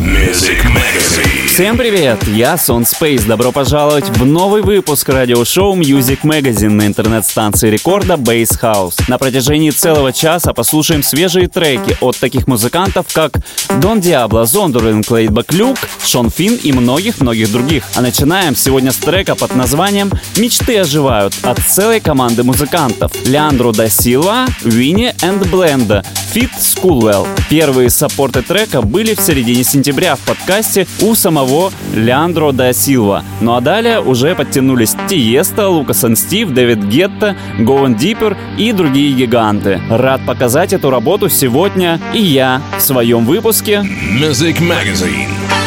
Music Magazine. Всем привет! Я Сон Space. Добро пожаловать в новый выпуск радиошоу Music Magazine на интернет-станции рекорда Base House. На протяжении целого часа послушаем свежие треки от таких музыкантов, как Дон Диабло, Зондерин, Клейдбак Люк, Шон Финн и многих-многих других. А начинаем сегодня с трека под названием «Мечты оживают» от целой команды музыкантов. Леандро да Силва, Винни энд Бленда, Feat. Скулвелл. Первые саппорты трека были в середине сентября сентября в подкасте у самого Леандро да Силва. Ну а далее уже подтянулись Tiësto, Lucas & Steve, David Guetta, Going Deeper и другие гиганты. Рад показать эту работу сегодня и я в своем выпуске Music Magazine.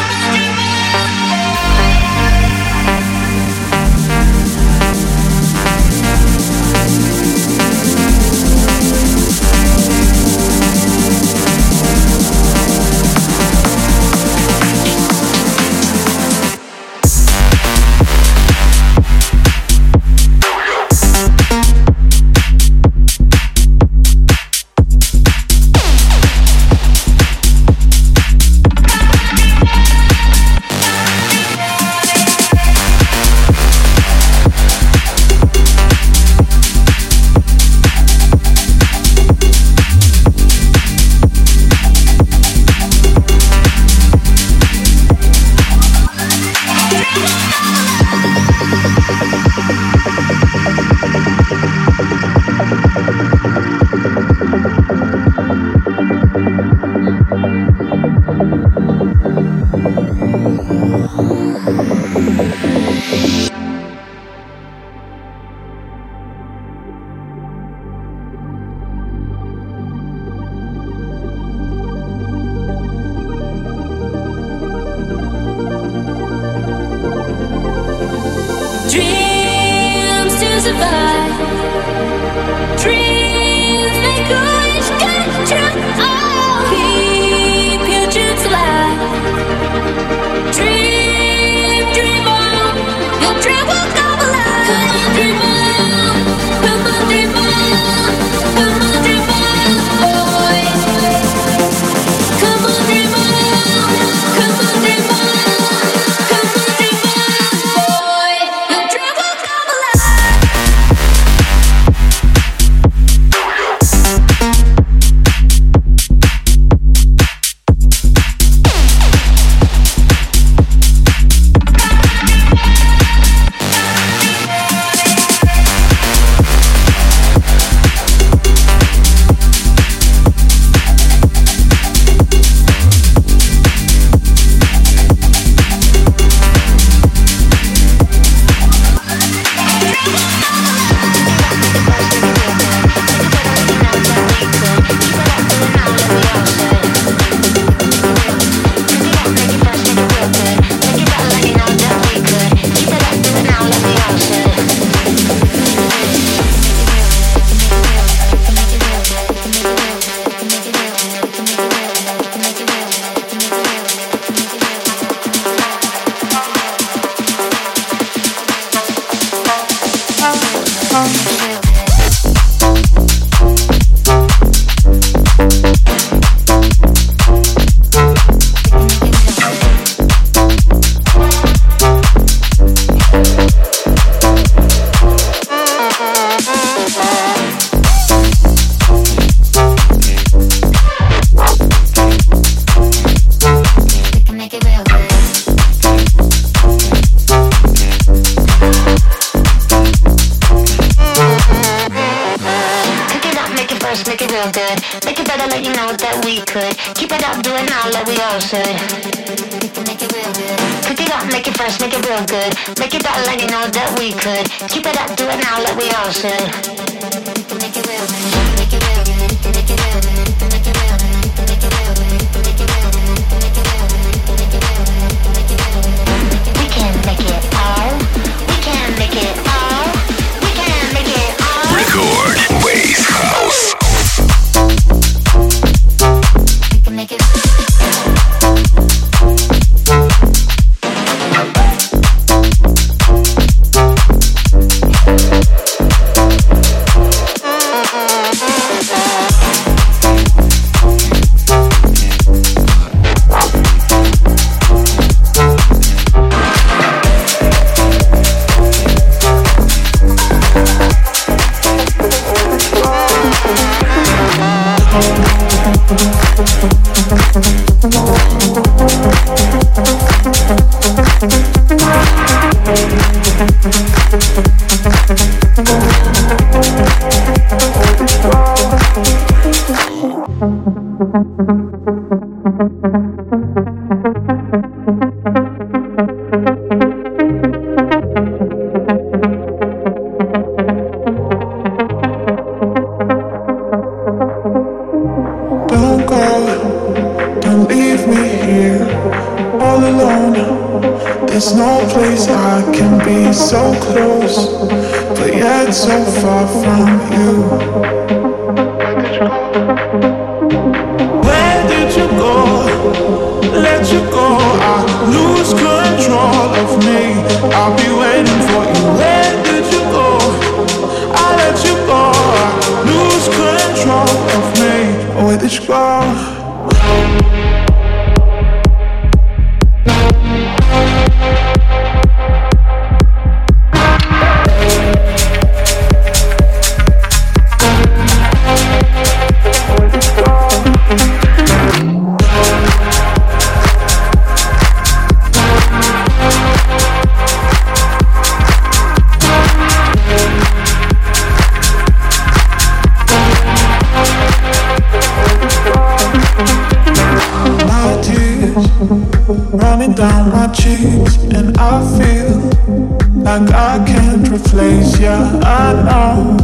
I can't replace you. I know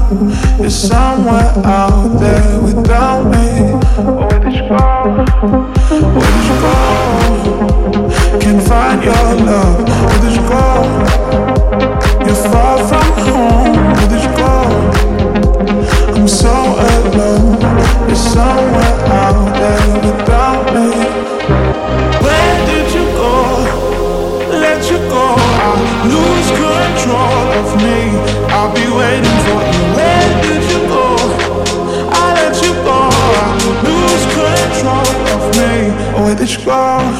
it's somewhere out there without me. Where did you go? Where did you go? Can't find your love. Where did you go? You're far from home. Where did you go? I'm so alone. It's somewhere. where did you go?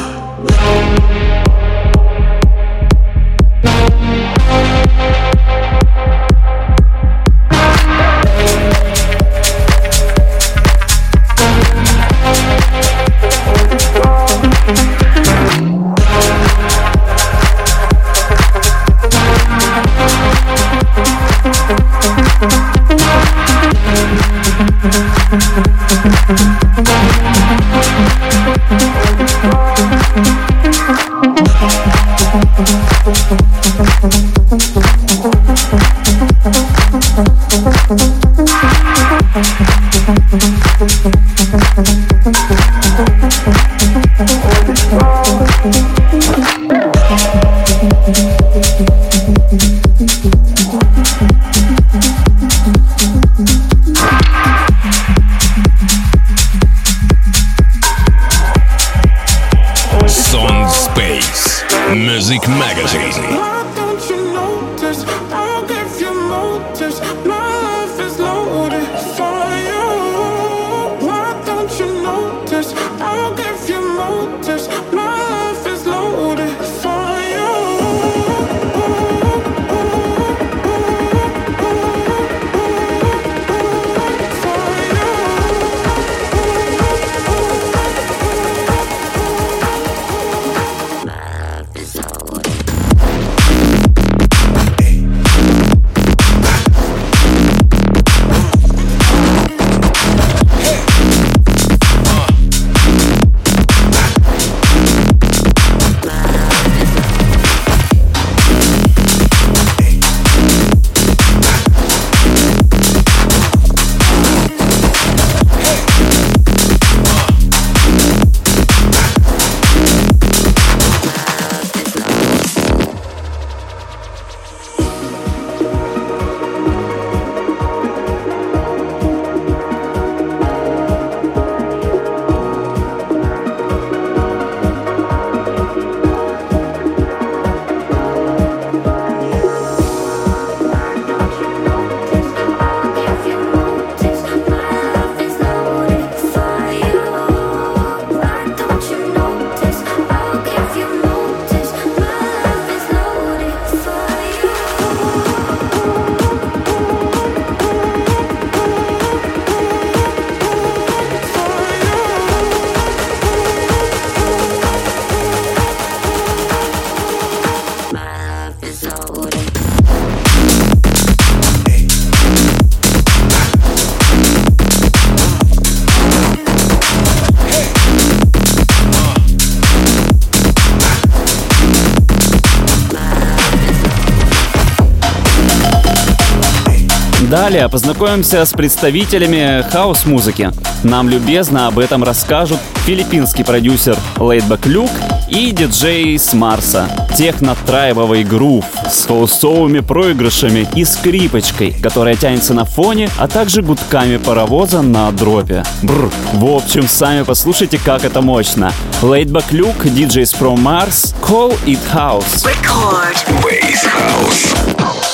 Далее познакомимся с представителями хаус-музыки. Нам любезно об этом расскажут филиппинский продюсер Laidback Luke и диджеи с Марса. Техно-трайбовый грув с хаусовыми проигрышами и скрипочкой, которая тянется на фоне, а также гудками паровоза на дропе. Бррр. В общем, сами послушайте, как это мощно. Laidback Luke, DJs From Mars, Call It House. Record. Base House.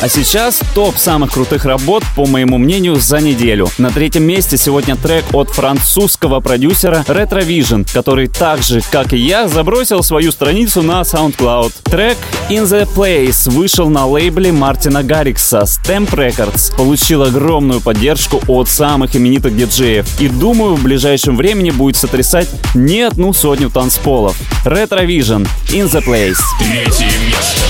А сейчас топ самых крутых работ, по моему мнению, за неделю. На третьем месте сегодня трек от французского продюсера Retrovision, который так же, как и я, забросил свою страницу на SoundCloud. Трек In The Place вышел на лейбле Мартина Гаррикса Stamp Records, получил огромную поддержку от самых именитых диджеев и, думаю, в ближайшем времени будет сотрясать не одну сотню танцполов. Retrovision In The Place. Третье место.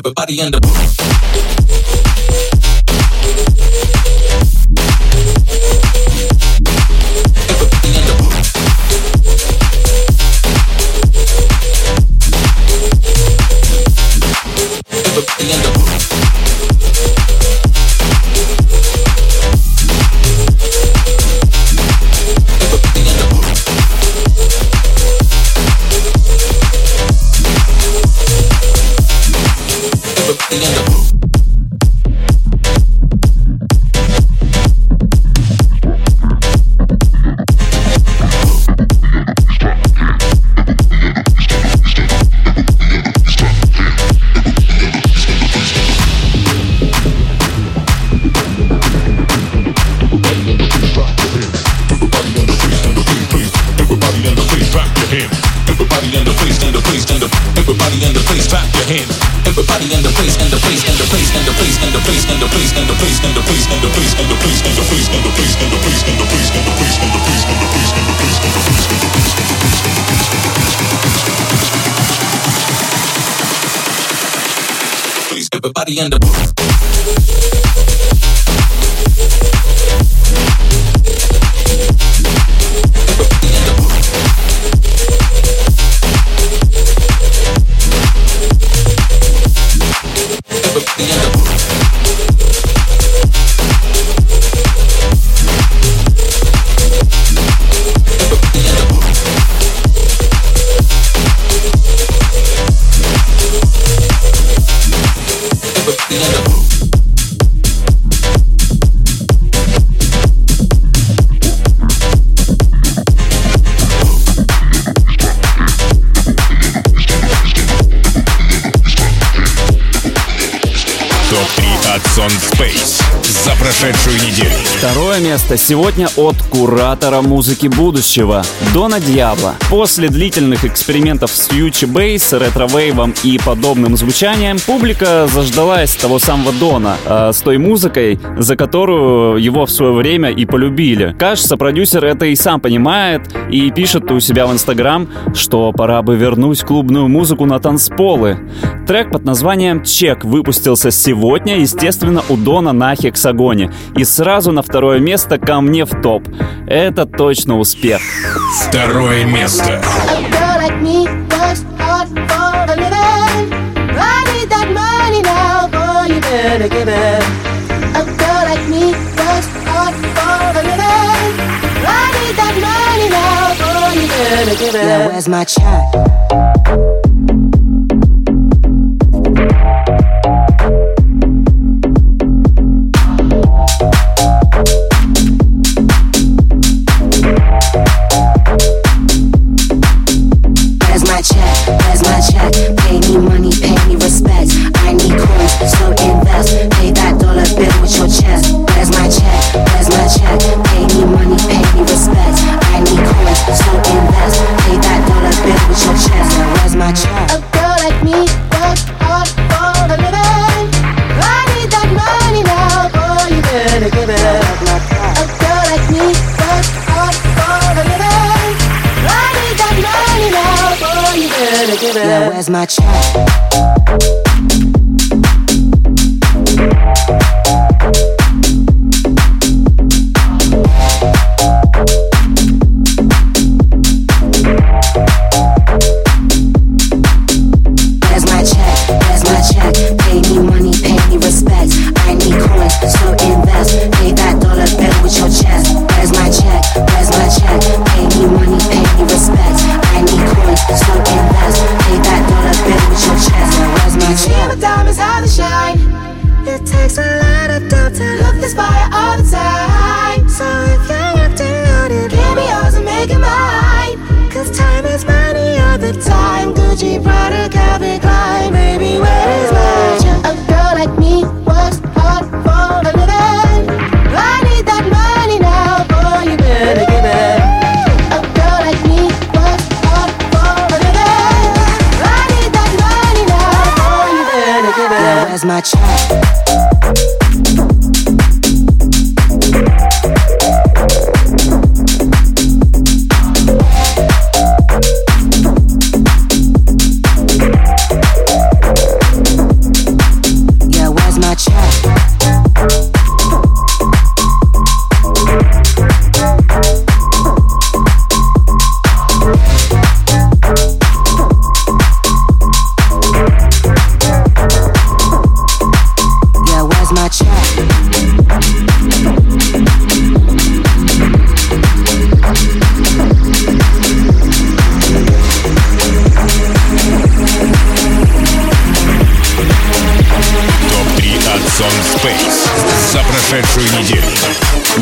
Everybody in the за прошедшую неделю. Второе место сегодня от куратора музыки будущего Дона Диабло. После длительных экспериментов с Ючи Бейс, ретро-вейвом и подобным звучанием, публика заждалась того самого Дона э, с той музыкой, за которую его в свое время и полюбили. Кажется, продюсер это и сам понимает и пишет у себя в Инстаграм, что пора бы вернуть клубную музыку на танцполы. Трек под названием «Чек» выпустился сегодня, естественно, у Дона на хексагоне. И сразу на второе место ко мне в топ. Это точно успех. Второе место. Now where's my check? my check? Where's my check? Pay me money, pay me respect. I need coins, so invest. Pay that dollar bill with your chest. Where's my check? Where's my check? Pay me money, pay me respect. I need coins, so invest. Pay that dollar bill with your chest. Where's my check? Yeah, where's my check?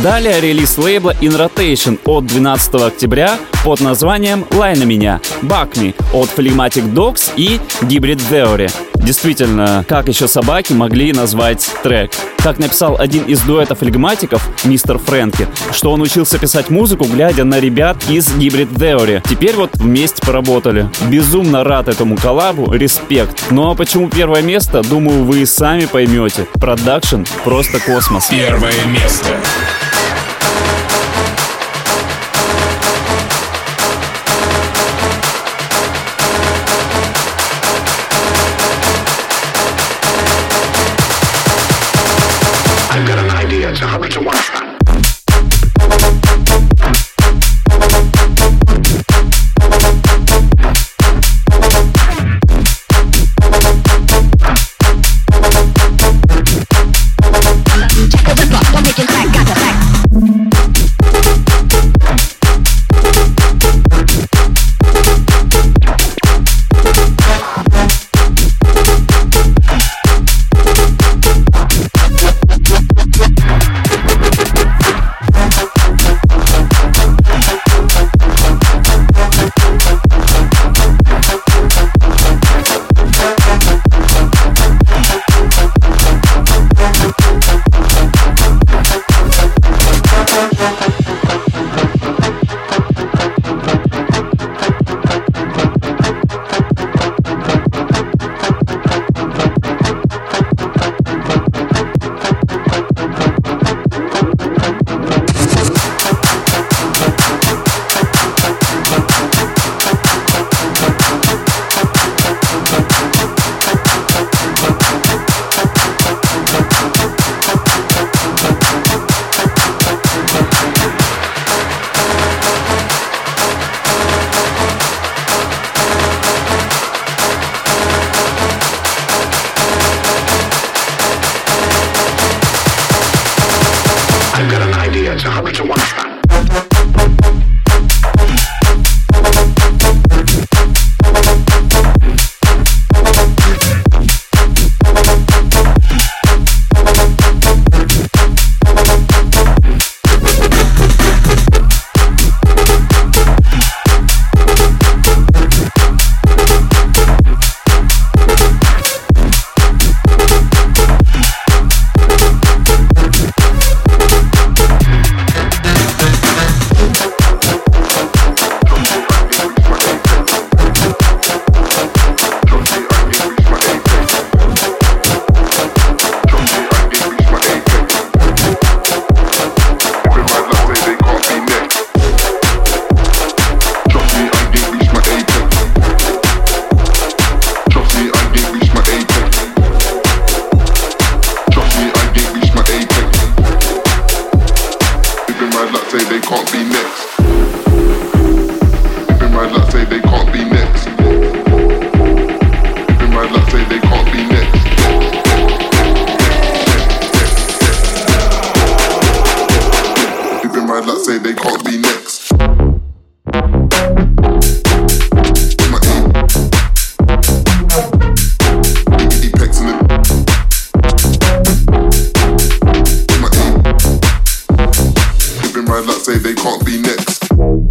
Далее релиз лейбла In Rotation от 12 октября под названием «Лай на меня», «Bark Me» от Phlegmatic Dogs и Hybrid Theory. Действительно, как еще собаки могли назвать трек? Как написал один из дуэтов флегматиков, мистер Фрэнки, что он учился писать музыку, глядя на ребят из Hybrid Theory. Теперь вот вместе поработали. Безумно рад этому коллабу, респект. Ну а почему первое место, думаю, вы и сами поймете. Продакшн просто космос. Первое место. they can't be next.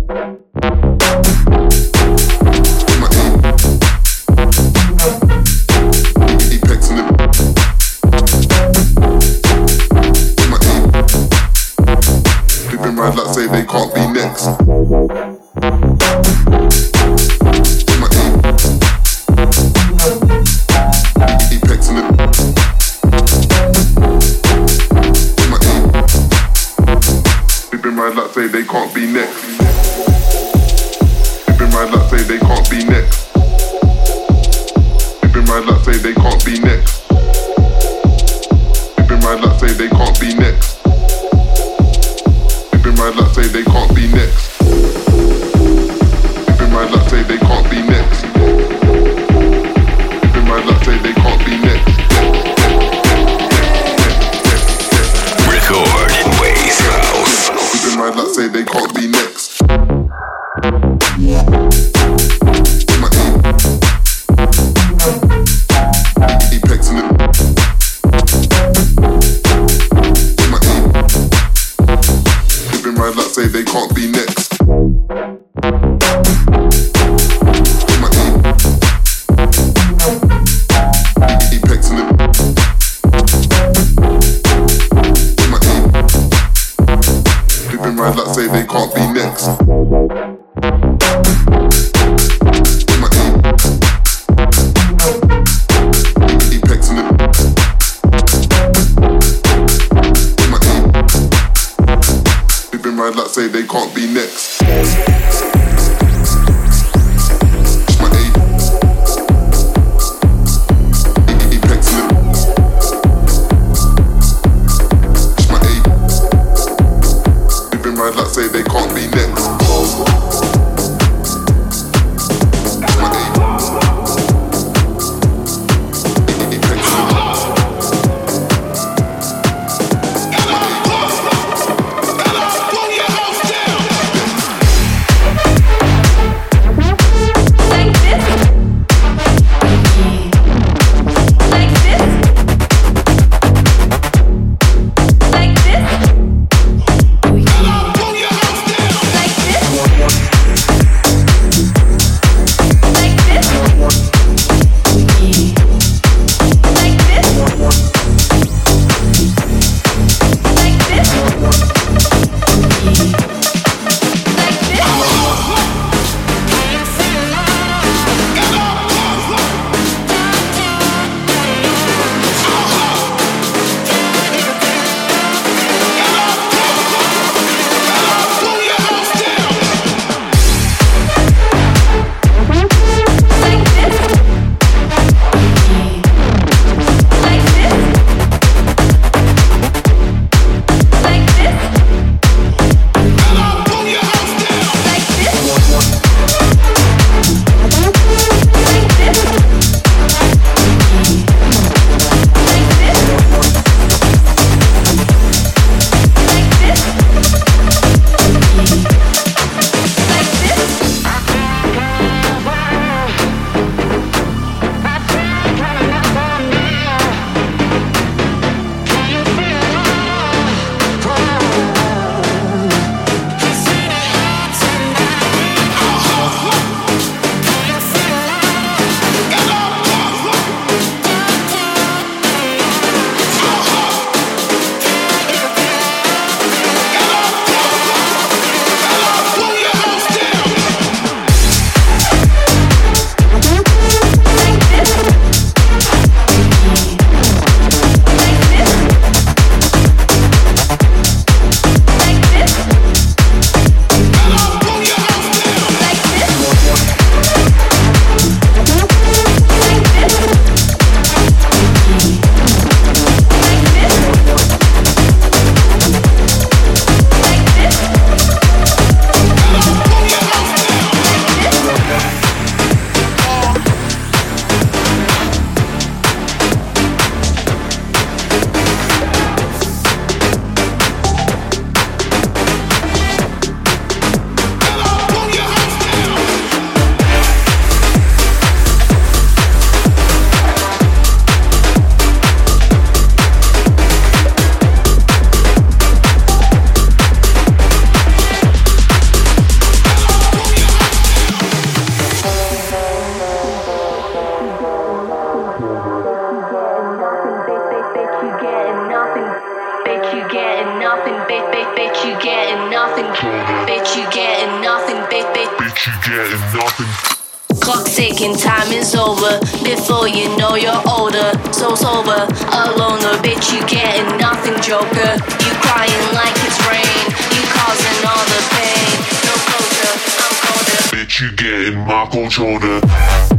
controller.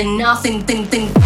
and nothing, thing, thing.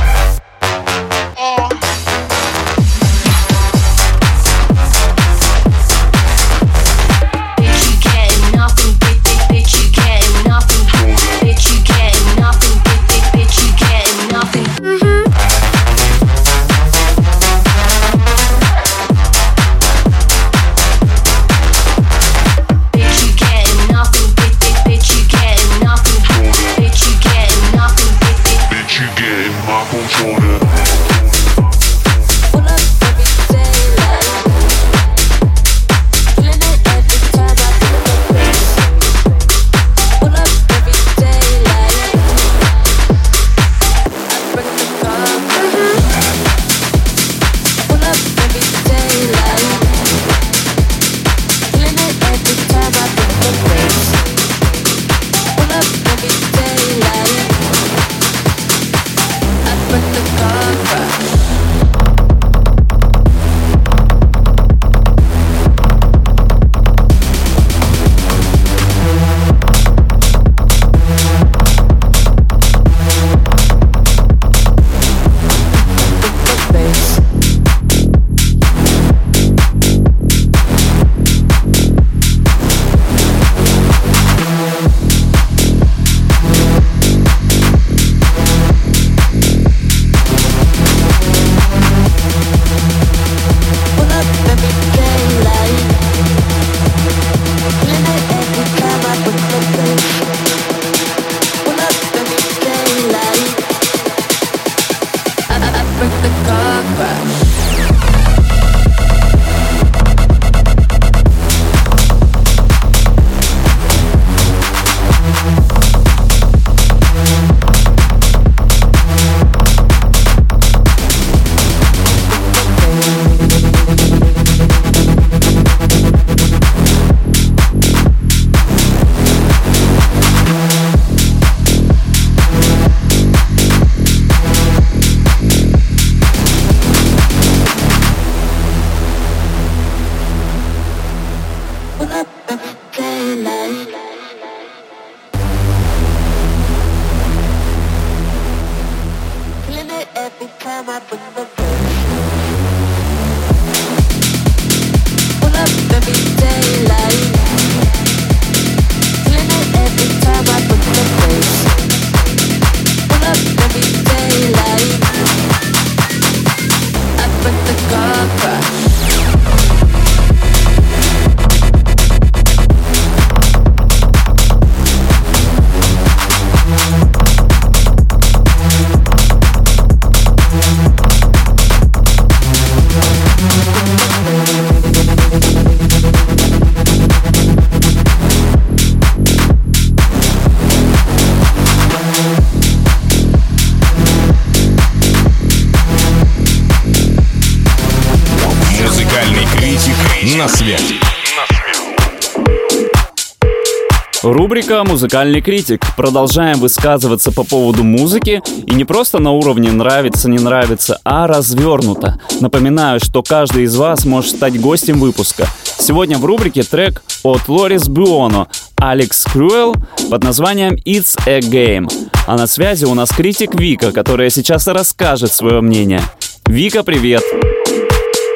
Рубрика «Музыкальный критик». Продолжаем высказываться по поводу музыки. И не просто на уровне «нравится, не нравится», а развернуто. Напоминаю, что каждый из вас может стать гостем выпуска. Сегодня в рубрике трек от Лорис Буоно «Алекс Крюэл» под названием «It's a Game». А на связи у нас критик Вика, которая сейчас расскажет свое мнение. Вика, привет!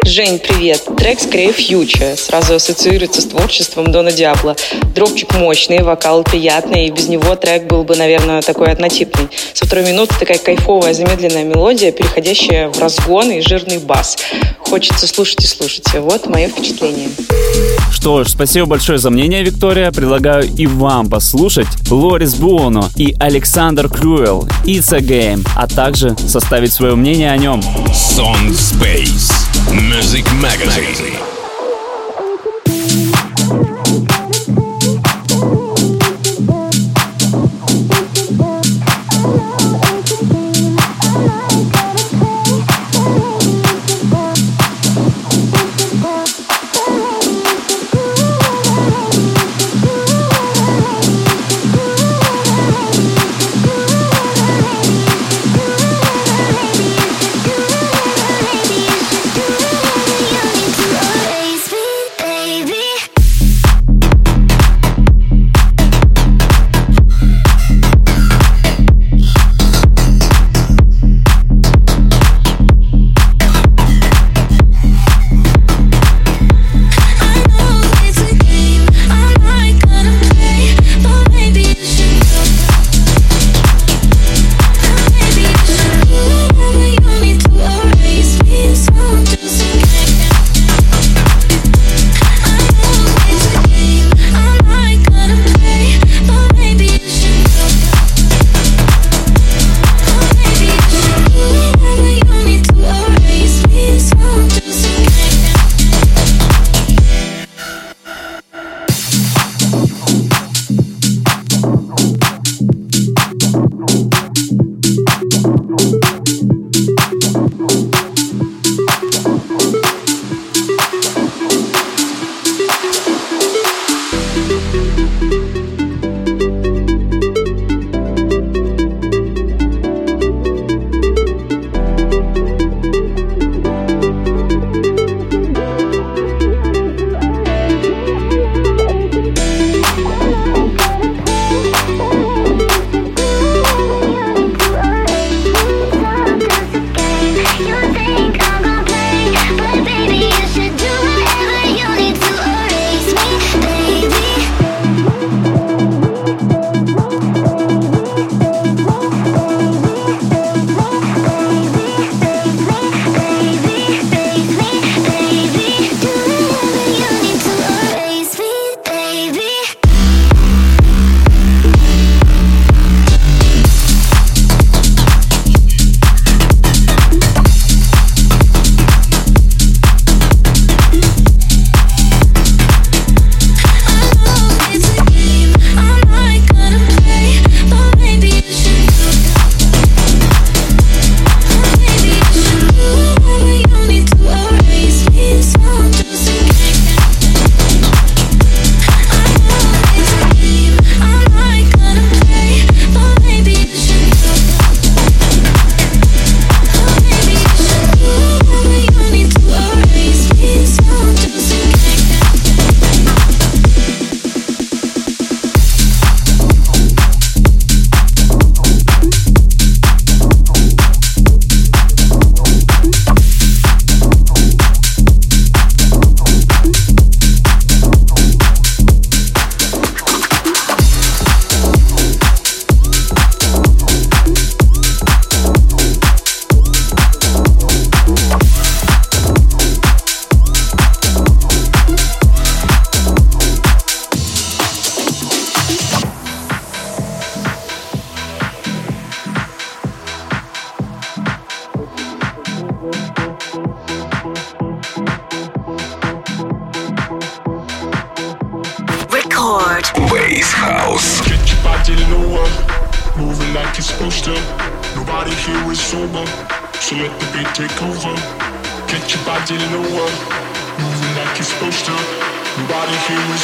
Жень, привет. Трек скорее фьючер. Сразу ассоциируется с творчеством Дона Диабло. Дропчик мощный, вокал приятный, и без него трек был бы, наверное, такой однотипный. Со второй минуты такая кайфовая замедленная мелодия, переходящая в разгон и жирный бас. Хочется слушать и слушать. Вот мое впечатление. Что ж, спасибо большое за мнение, Виктория. Предлагаю и вам послушать Лорис Буоно и Александр Крюэл «It's a Game», а также составить свое мнение о нем. Sound Space Music Magazine. Baby,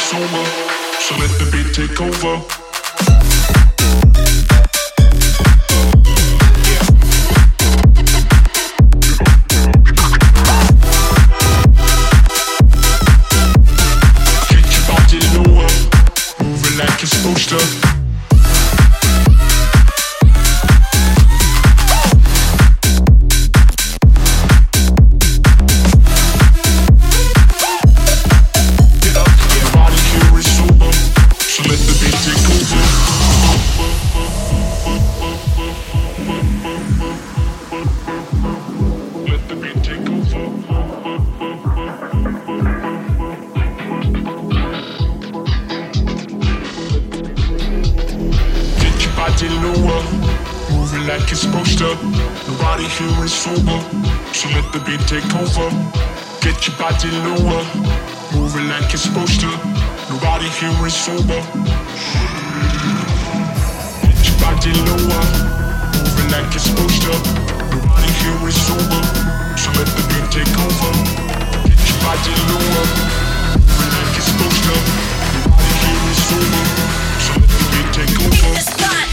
so let the beat take over. Beat take over. Get your body lower, moving like you're supposed to. Nobody here is sober. Get your body lower, moving like you're supposed to. Nobody here is sober, so let the beat take over. Get your body lower, moving like you're supposed to. Nobody here is sober, so let the beat take over.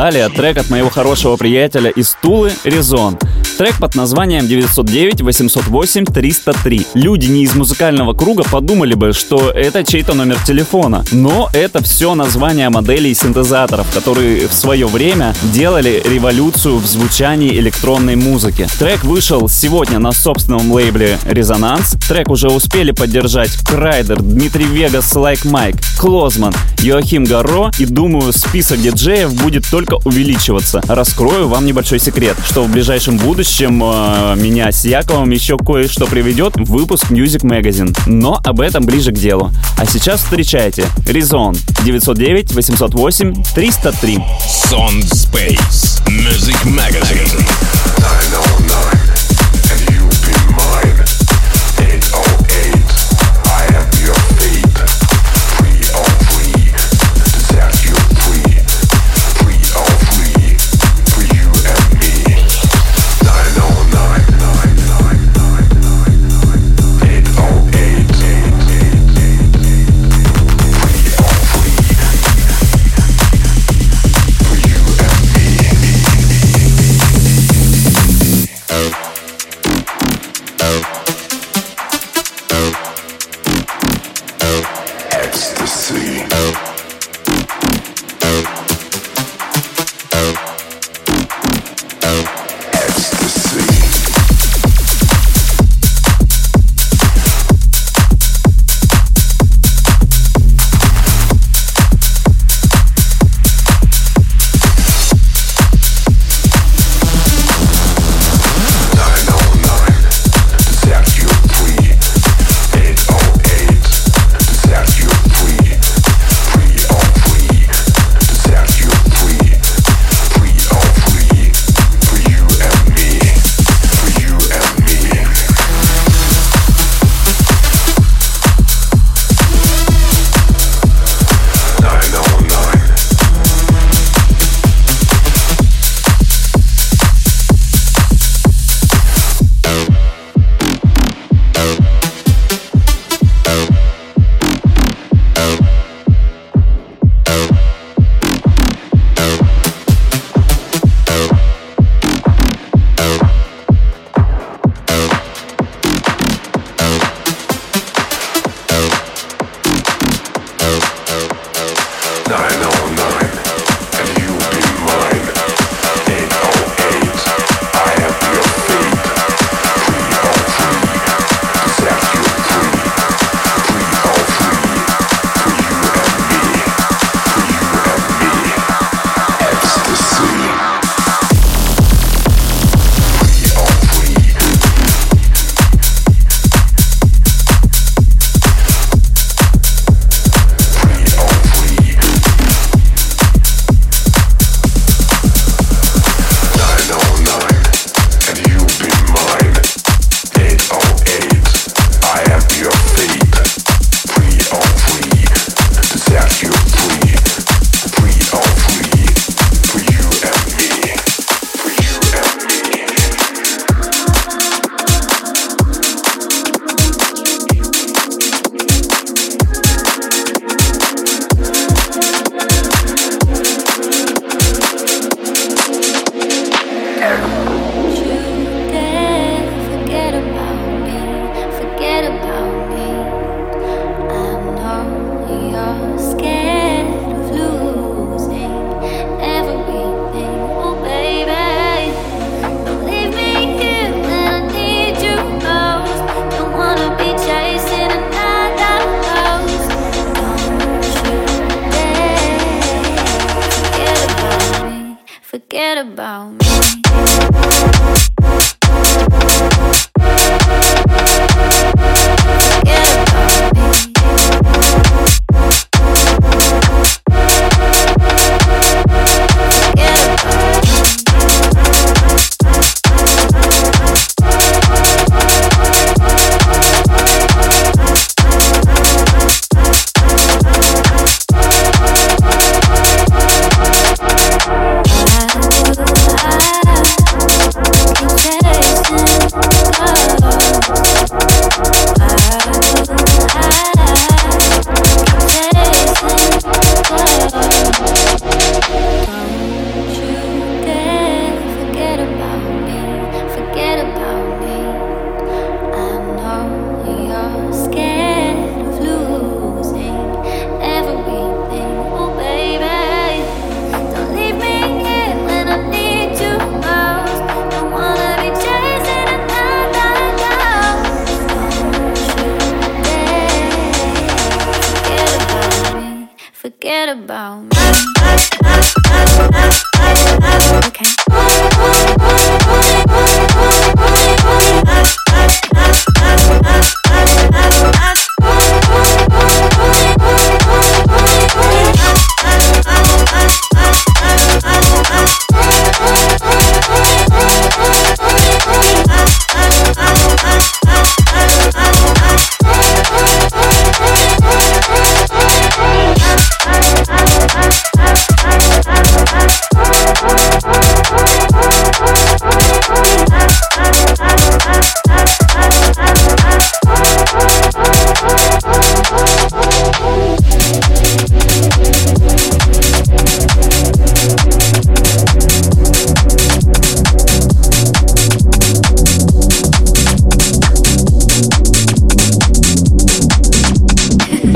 Далее трек от моего хорошего приятеля из Тулы «Резон». Трек под названием 909-808-303. Люди не из музыкального круга подумали бы, что это чей-то номер телефона. Но это все название моделей синтезаторов, которые в свое время делали революцию в звучании электронной музыки. Трек вышел сегодня на собственном лейбле «Резонанс». Трек уже успели поддержать Kryder, Dimitri Vegas, Like Mike, Klosman, Joachim Garraud и думаю, список диджеев будет только увеличиваться. Раскрою вам небольшой секрет, что в ближайшем будущем э, меня с Яковом еще кое-что приведет в выпуск Music Magazine. Но об этом ближе к делу. А сейчас встречайте Резон 909 808 303. Sound Space. Music Magazine.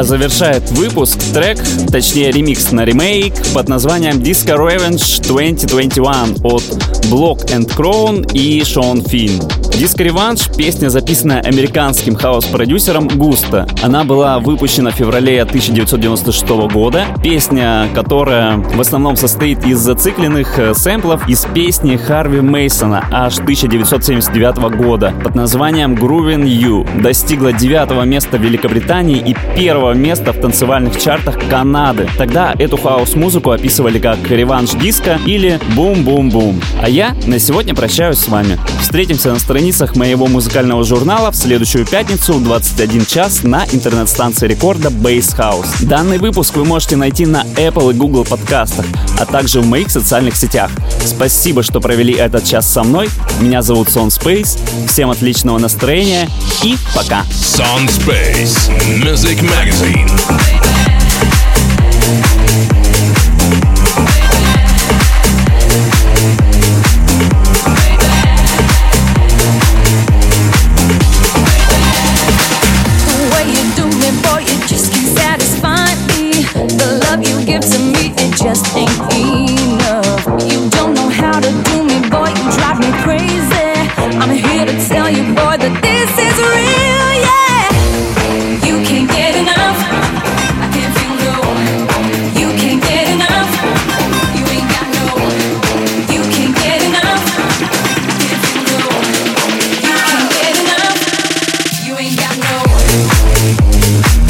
Завершает выпуск трек, точнее ремикс на ремейк под названием Disco Revenge 2021 от Block and Crown и Шон Финн. Disco Revenge — песня, записанная американским хаос-продюсером Густо. Она была выпущена в феврале 1996 года. Песня, которая в основном состоит из зацикленных э, сэмплов из песни Харви Мейсона аж 1979 года под названием Groovin' You. Достигла девятого места в Великобритании и первого места в танцевальных чартах Канады. Тогда эту хаос-музыку описывали как реванш диска или бум-бум-бум. А я на сегодня прощаюсь с вами. Встретимся на страницах моего музыкального журнала в следующую пятницу в 21 час на интернет-станции рекорда Base House. Данный выпуск вы можете найти на Apple и Google подкастах, а также в моих социальных сетях. Спасибо, что провели этот час со мной. Меня зовут Сон Space. Всем отличного настроения и пока. Sound Space Music Magazine. Ain't got no.